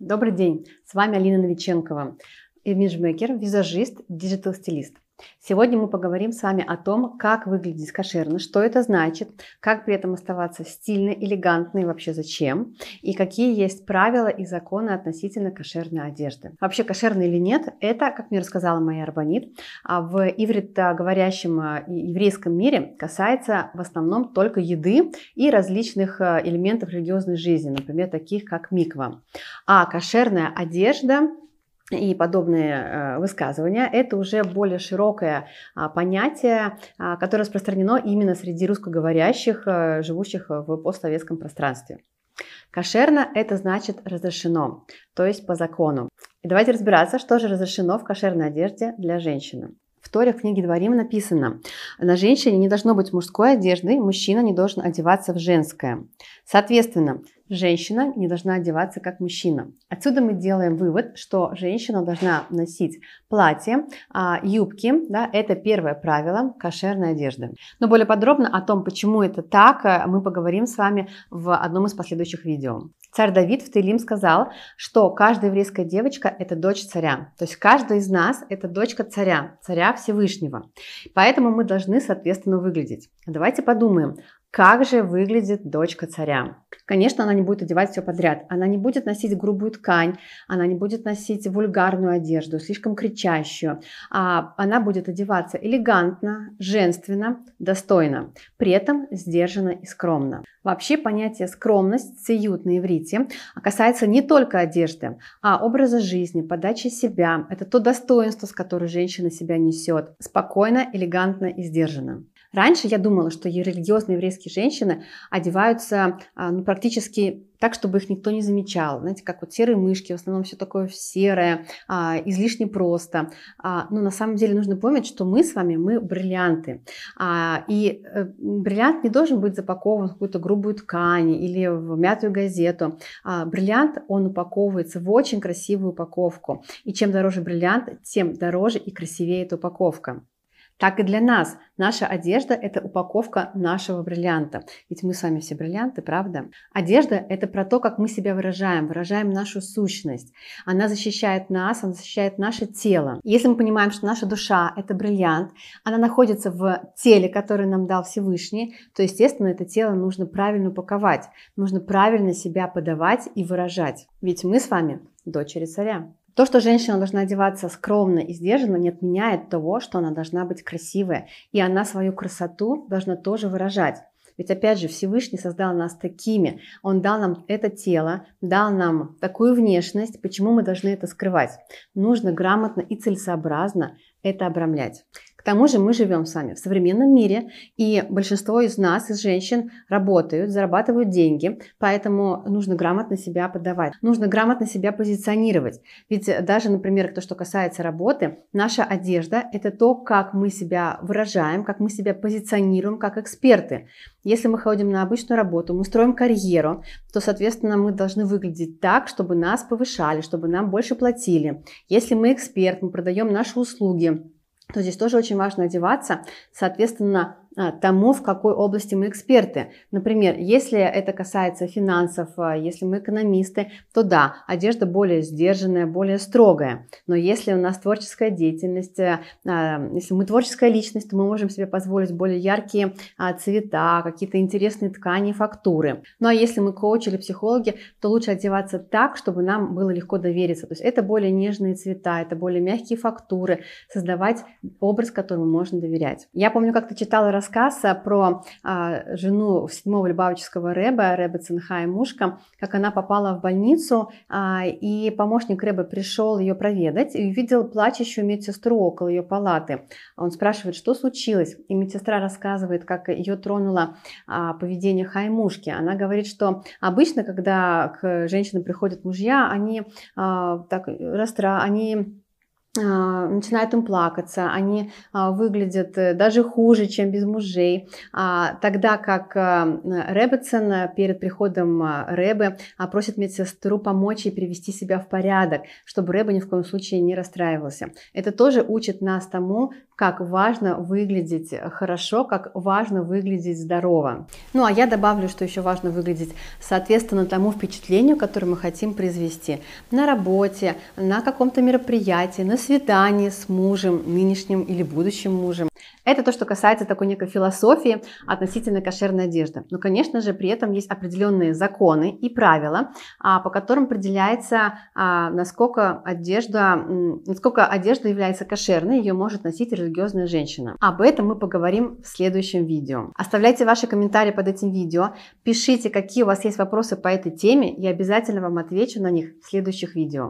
Добрый день, с вами Алина Новиченкова, имиджмейкер, визажист, digital-стилист. Сегодня мы поговорим с вами о том, как выглядеть кошерно, что это значит, как при этом оставаться стильной, элегантной, вообще зачем, и какие есть правила и законы относительно кошерной одежды. Вообще кошерно или нет, это, как мне рассказала моя רבנית, а в ивритоговорящем а, еврейском мире касается в основном только еды и различных а, элементов религиозной жизни, например, таких как миква. А кошерная одежда и подобные э, высказывания, это уже более широкое а, понятие, а, которое распространено именно среди русскоговорящих, э, живущих в постсоветском пространстве. Кошерно – это значит разрешено, то есть по закону. И давайте разбираться, что же разрешено в кошерной одежде для женщины. В Торе в книге Дворим написано, на женщине не должно быть мужской одежды, мужчина не должен одеваться в женское. Соответственно, женщина не должна одеваться как мужчина. Отсюда мы делаем вывод, что женщина должна носить платье, а, юбки, да, это первое правило кошерной одежды. Но более подробно о том, почему это так, э, мы поговорим с вами в одном из последующих видео. Царь Давид в Таилим сказал, что каждая еврейская девочка – это дочь царя. То есть каждая из нас – это дочка царя, царя Всевышнего. Поэтому мы должны, соответственно, выглядеть. Давайте подумаем, как же выглядит дочка царя? Конечно, она не будет одевать все подряд. Она не будет носить грубую ткань, она не будет носить вульгарную одежду, слишком кричащую. А она будет одеваться элегантно, женственно, достойно, при этом сдержанно и скромно. Вообще понятие скромность, циют на иврите, касается не только одежды, а образа жизни, подачи себя. Это то достоинство, с которым женщина себя несет. Спокойно, элегантно и сдержанно. Раньше я думала, что религиозные еврейские женщины одеваются а, ну, практически так, чтобы их никто не замечал. Знаете, как вот серые мышки, в основном все такое серое, а, излишне просто. А, но на самом деле нужно помнить, что мы с вами, мы бриллианты. А, и а, бриллиант не должен быть запакован в какую-то грубую ткань или в мятую газету. А, бриллиант, он упаковывается в очень красивую упаковку. И чем дороже бриллиант, тем дороже и красивее эта упаковка так и для нас. Наша одежда – это упаковка нашего бриллианта. Ведь мы с вами все бриллианты, правда? Одежда – это про то, как мы себя выражаем, выражаем нашу сущность. Она защищает нас, она защищает наше тело. Если мы понимаем, что наша душа – это бриллиант, она находится в теле, которое нам дал Всевышний, то, естественно, это тело нужно правильно упаковать, нужно правильно себя подавать и выражать. Ведь мы с вами дочери царя. То, что женщина должна одеваться скромно и сдержанно, не отменяет того, что она должна быть красивая. И она свою красоту должна тоже выражать. Ведь опять же Всевышний создал нас такими. Он дал нам это тело, дал нам такую внешность. Почему мы должны это скрывать? Нужно грамотно и целесообразно это обрамлять. Тому же мы живем с вами в современном мире, и большинство из нас, из женщин, работают, зарабатывают деньги, поэтому нужно грамотно себя подавать, нужно грамотно себя позиционировать. Ведь даже, например, то, что касается работы, наша одежда – это то, как мы себя выражаем, как мы себя позиционируем как эксперты. Если мы ходим на обычную работу, мы строим карьеру, то, соответственно, мы должны выглядеть так, чтобы нас повышали, чтобы нам больше платили. Если мы эксперт, мы продаем наши услуги, то здесь тоже очень важно одеваться, соответственно, тому, в какой области мы эксперты. Например, если это касается финансов, а, если мы экономисты, то да, одежда более сдержанная, более строгая. Но если у нас творческая деятельность, а, если мы творческая личность, то мы можем себе позволить более яркие цвета, какие-то интересные ткани, фактуры. Ну а если мы коучи или психологи, то лучше одеваться так, чтобы нам было легко довериться. То есть это более нежные цвета, это более мягкие фактуры, создавать образ, которому можно доверять. Я помню, как-то читала рассказ рассказ про а, жену седьмого Любавического Рэба, Рэба Цинха и Мушка, как она попала в больницу, а, и помощник Рэба пришел ее проведать и увидел плачущую медсестру около ее палаты. Он спрашивает, что случилось, и медсестра рассказывает, как ее тронуло а, поведение Хаймушки. Она говорит, что обычно, когда к женщинам приходят мужья, они а, так, растра, они а, начинают им плакаться, они а, выглядят э, даже хуже, чем без мужей, а, тогда как Рэббетсон перед приходом Рэбе просит медсестру помочь ей привести себя в порядок, чтобы Рэбе ни в коем случае не расстраивался. Это тоже учит нас тому, как важно выглядеть хорошо, как важно выглядеть здорово. Ну а я добавлю, что еще важно выглядеть соответственно тому впечатлению, которое мы хотим произвести на работе, на каком-то мероприятии, на свидании с мужем, нынешним или будущим мужем. Это то, что касается такой некой философии относительно кошерной одежды. Но, конечно же, при этом есть определенные законы и правила, а, по которым определяется, а, насколько одежда, насколько одежда является кошерной, ее может носить религиозная женщина. Об этом мы поговорим в следующем видео. Оставляйте ваши комментарии под этим видео, пишите, какие у вас есть вопросы по этой теме, и обязательно вам отвечу на них в следующих видео.